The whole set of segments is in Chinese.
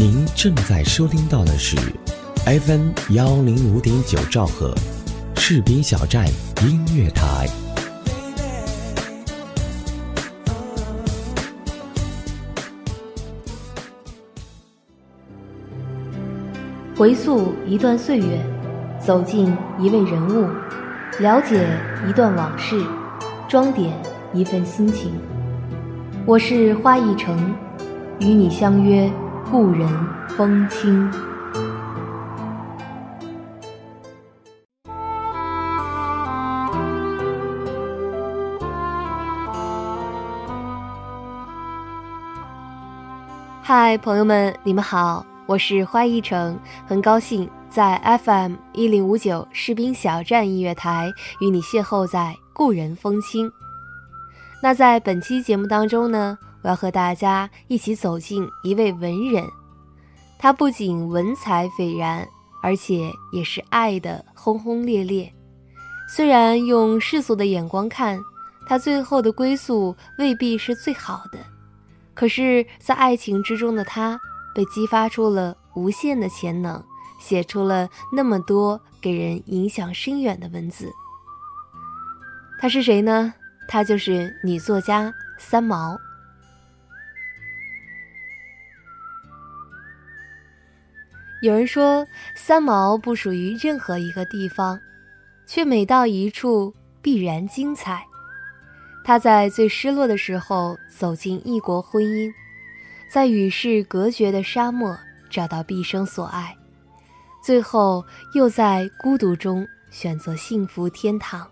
您正在收听到的是 FM 幺零五点九兆赫，士兵小站音乐台。回溯一段岁月，走进一位人物，了解一段往事，装点一份心情。我是花一城，与你相约故人风清。嗨，朋友们，你们好。我是花一城，很高兴在 FM 一零五九士兵小站音乐台与你邂逅在故人风清。那在本期节目当中呢，我要和大家一起走进一位文人，他不仅文采斐然，而且也是爱的轰轰烈烈。虽然用世俗的眼光看，他最后的归宿未必是最好的，可是，在爱情之中的他。被激发出了无限的潜能，写出了那么多给人影响深远的文字。他是谁呢？她就是女作家三毛。有人说，三毛不属于任何一个地方，却每到一处必然精彩。她在最失落的时候走进异国婚姻。在与世隔绝的沙漠找到毕生所爱，最后又在孤独中选择幸福天堂，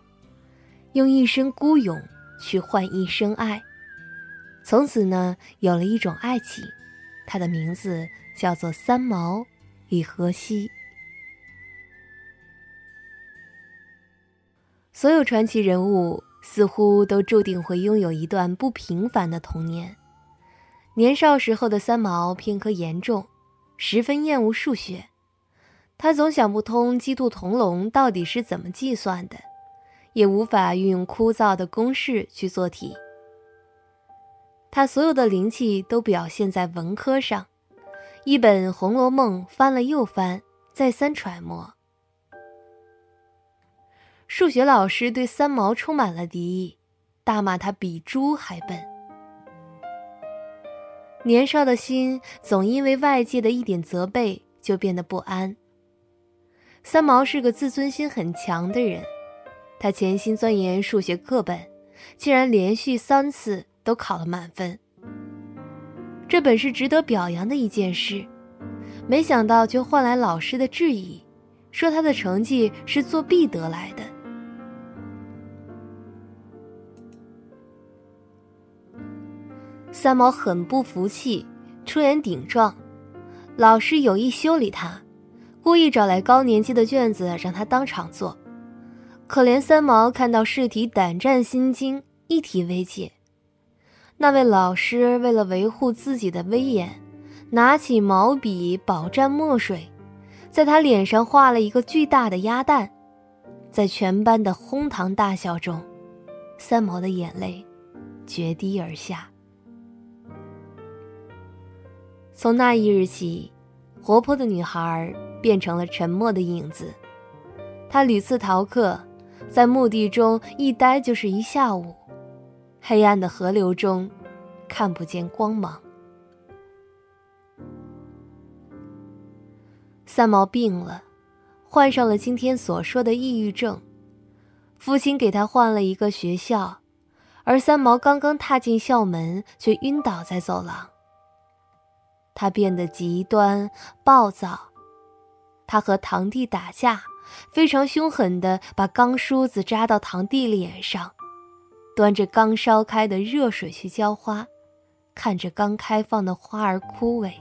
用一生孤勇去换一生爱。从此呢，有了一种爱情，它的名字叫做三毛与荷西。所有传奇人物似乎都注定会拥有一段不平凡的童年。年少时候的三毛偏科严重，十分厌恶数学。他总想不通鸡兔同笼到底是怎么计算的，也无法运用枯燥的公式去做题。他所有的灵气都表现在文科上，一本《红楼梦》翻了又翻，再三揣摩。数学老师对三毛充满了敌意，大骂他比猪还笨。年少的心总因为外界的一点责备就变得不安。三毛是个自尊心很强的人，他潜心钻研数学课本，竟然连续三次都考了满分。这本是值得表扬的一件事，没想到却换来老师的质疑，说他的成绩是作弊得来的。三毛很不服气，出言顶撞，老师有意修理他，故意找来高年级的卷子让他当场做。可怜三毛看到试题胆战心惊，一题未解。那位老师为了维护自己的威严，拿起毛笔饱蘸墨水，在他脸上画了一个巨大的鸭蛋。在全班的哄堂大笑中，三毛的眼泪决堤而下。从那一日起，活泼的女孩变成了沉默的影子。她屡次逃课，在墓地中一待就是一下午。黑暗的河流中，看不见光芒。三毛病了，患上了今天所说的抑郁症。父亲给他换了一个学校，而三毛刚刚踏进校门，却晕倒在走廊。他变得极端暴躁，他和堂弟打架，非常凶狠地把钢梳子扎到堂弟脸上，端着刚烧开的热水去浇花，看着刚开放的花儿枯萎。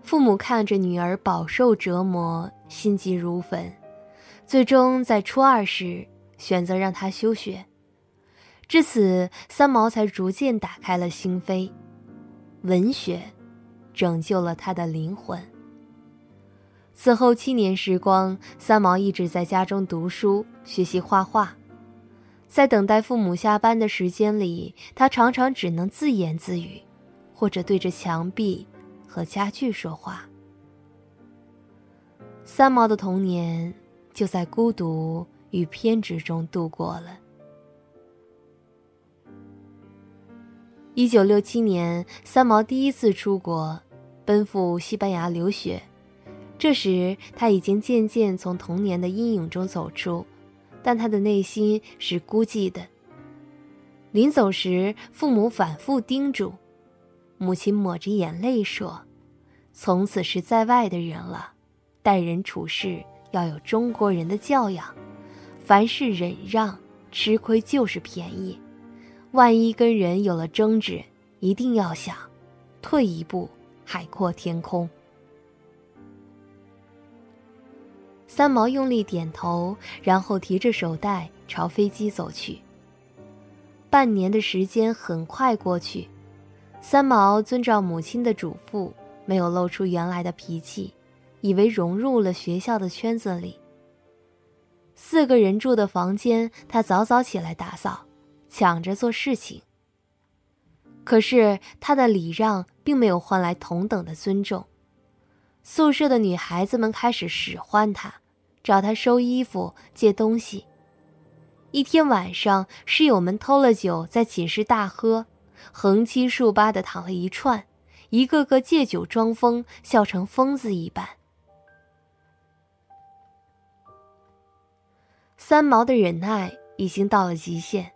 父母看着女儿饱受折磨，心急如焚，最终在初二时选择让她休学。至此，三毛才逐渐打开了心扉，文学拯救了他的灵魂。此后七年时光，三毛一直在家中读书、学习画画。在等待父母下班的时间里，他常常只能自言自语，或者对着墙壁和家具说话。三毛的童年就在孤独与偏执中度过了。一九六七年，三毛第一次出国，奔赴西班牙留学。这时，他已经渐渐从童年的阴影中走出，但他的内心是孤寂的。临走时，父母反复叮嘱，母亲抹着眼泪说：“从此是在外的人了，待人处事要有中国人的教养，凡事忍让，吃亏就是便宜。万一跟人有了争执，一定要想，退一步，海阔天空。”三毛用力点头，然后提着手袋朝飞机走去。半年的时间很快过去，三毛遵照母亲的嘱咐，没有露出原来的脾气，以为融入了学校的圈子里。四个人住的房间，他早早起来打扫，抢着做事情。可是他的礼让并没有换来同等的尊重。宿舍的女孩子们开始使唤他，找他收衣服、借东西。一天晚上，室友们偷了酒，在寝室大喝，横七竖八的躺了一串，一个个借酒装疯，笑成疯子一般。三毛的忍耐已经到了极限，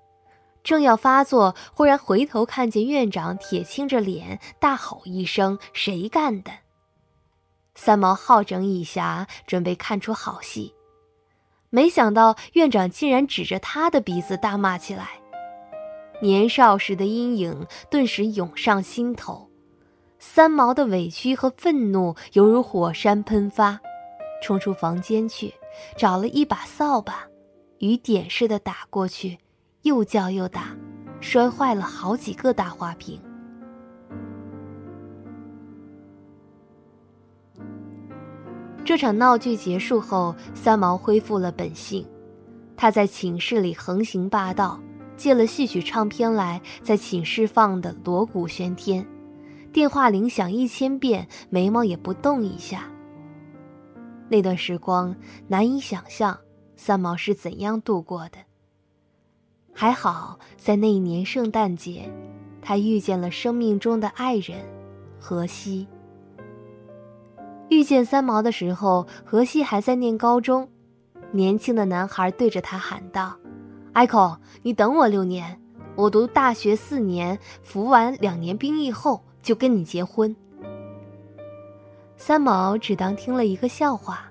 正要发作，忽然回头看见院长铁青着脸，大吼一声：“谁干的？”三毛好整以暇，准备看出好戏，没想到院长竟然指着他的鼻子大骂起来。年少时的阴影顿时涌上心头，三毛的委屈和愤怒犹如火山喷发，冲出房间去，找了一把扫把，雨点似的打过去，又叫又打，摔坏了好几个大花瓶。这场闹剧结束后，三毛恢复了本性。他在寝室里横行霸道，借了戏曲唱片来，在寝室放的锣鼓喧天，电话铃响一千遍，眉毛也不动一下。那段时光难以想象，三毛是怎样度过的。还好，在那一年圣诞节，他遇见了生命中的爱人，荷西。遇见三毛的时候，荷西还在念高中。年轻的男孩对着他喊道：“艾可，你等我六年，我读大学四年，服完两年兵役后就跟你结婚。”三毛只当听了一个笑话，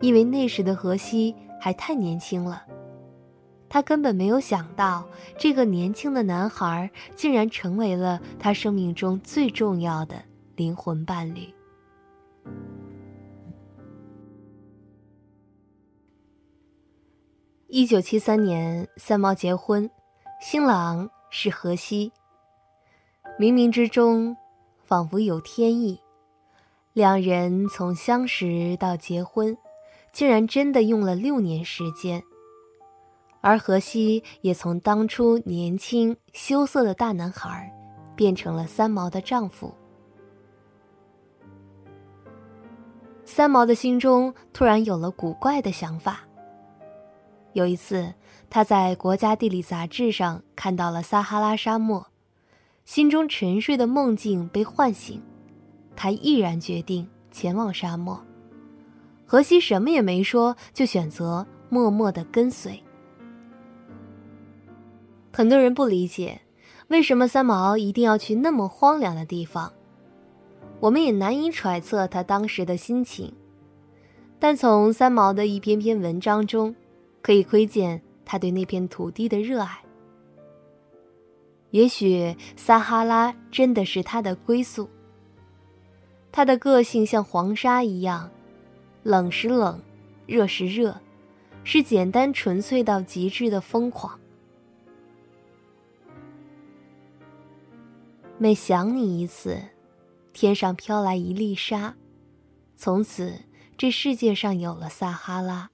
因为那时的荷西还太年轻了。他根本没有想到，这个年轻的男孩竟然成为了他生命中最重要的灵魂伴侣。一九七三年，三毛结婚，新郎是荷西。冥冥之中，仿佛有天意，两人从相识到结婚，竟然真的用了六年时间。而荷西也从当初年轻羞涩的大男孩，变成了三毛的丈夫。三毛的心中突然有了古怪的想法。有一次，他在《国家地理》杂志上看到了撒哈拉沙漠，心中沉睡的梦境被唤醒，他毅然决定前往沙漠。荷西什么也没说，就选择默默的跟随。很多人不理解，为什么三毛一定要去那么荒凉的地方？我们也难以揣测他当时的心情，但从三毛的一篇篇文章中。可以窥见他对那片土地的热爱。也许撒哈拉真的是他的归宿。他的个性像黄沙一样，冷时冷，热时热，是简单纯粹到极致的疯狂。每想你一次，天上飘来一粒沙，从此这世界上有了撒哈拉。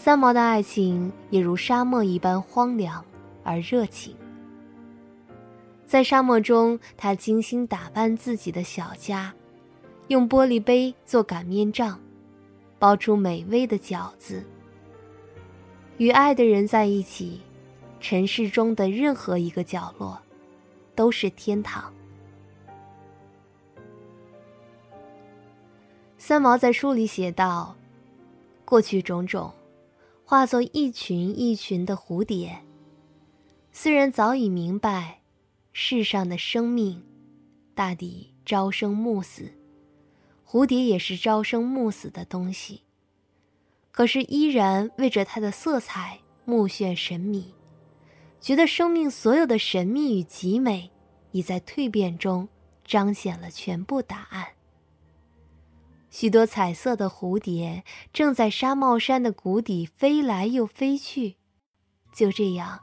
三毛的爱情也如沙漠一般荒凉而热情。在沙漠中，他精心打扮自己的小家，用玻璃杯做擀面杖，包出美味的饺子。与爱的人在一起，城市中的任何一个角落都是天堂。三毛在书里写道：“过去种种，化作一群一群的蝴蝶。虽然早已明白，世上的生命，大抵朝生暮死，蝴蝶也是朝生暮死的东西。可是依然为着它的色彩目眩神迷，觉得生命所有的神秘与极美，已在蜕变中彰显了全部答案。”许多彩色的蝴蝶正在沙帽山的谷底飞来又飞去，就这样，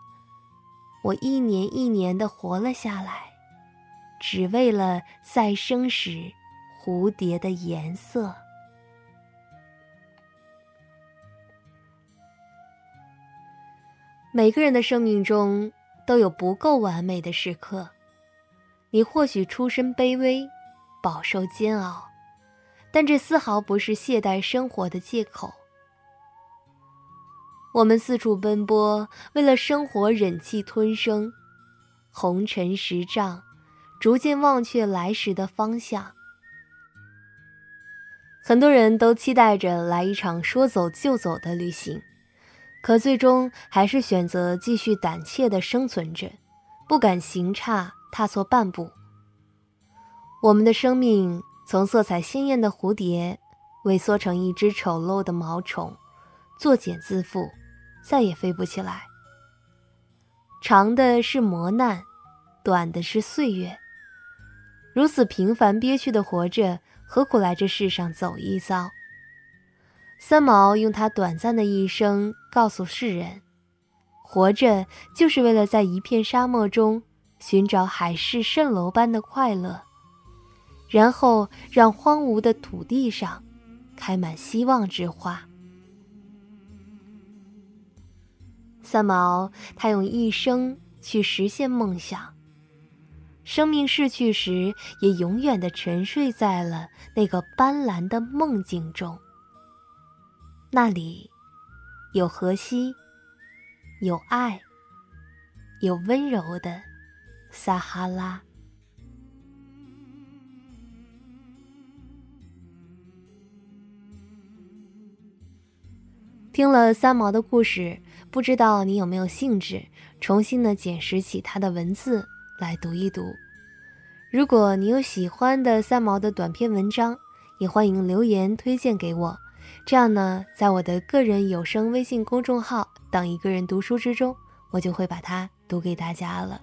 我一年一年的活了下来，只为了再生时蝴蝶的颜色。每个人的生命中都有不够完美的时刻，你或许出身卑微，饱受煎熬。但这丝毫不是懈怠生活的借口。我们四处奔波，为了生活忍气吞声，红尘十丈，逐渐忘却来时的方向。很多人都期待着来一场说走就走的旅行，可最终还是选择继续胆怯的生存着，不敢行差踏错半步。我们的生命。从色彩鲜艳的蝴蝶，萎缩成一只丑陋的毛虫，作茧自缚，再也飞不起来。长的是磨难，短的是岁月。如此平凡憋屈的活着，何苦来这世上走一遭？三毛用他短暂的一生告诉世人：活着就是为了在一片沙漠中寻找海市蜃楼般的快乐。然后让荒芜的土地上开满希望之花。三毛，他用一生去实现梦想。生命逝去时，也永远的沉睡在了那个斑斓的梦境中。那里，有河西，有爱，有温柔的撒哈拉。听了三毛的故事，不知道你有没有兴致重新的捡拾起他的文字来读一读？如果你有喜欢的三毛的短篇文章，也欢迎留言推荐给我。这样呢，在我的个人有声微信公众号“等一个人读书”之中，我就会把它读给大家了。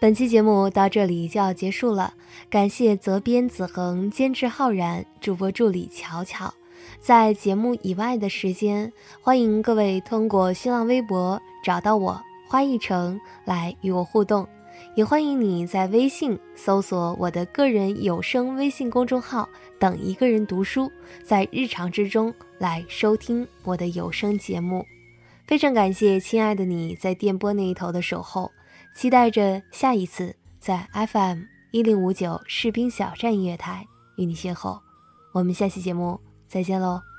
本期节目到这里就要结束了，感谢责编子恒、监制浩然、主播助理巧巧。在节目以外的时间，欢迎各位通过新浪微博找到我花一城来与我互动，也欢迎你在微信搜索我的个人有声微信公众号“等一个人读书”，在日常之中来收听我的有声节目。非常感谢亲爱的你在电波那一头的守候，期待着下一次在 FM 一零五九士兵小站音乐台与你邂逅。我们下期节目。再见喽。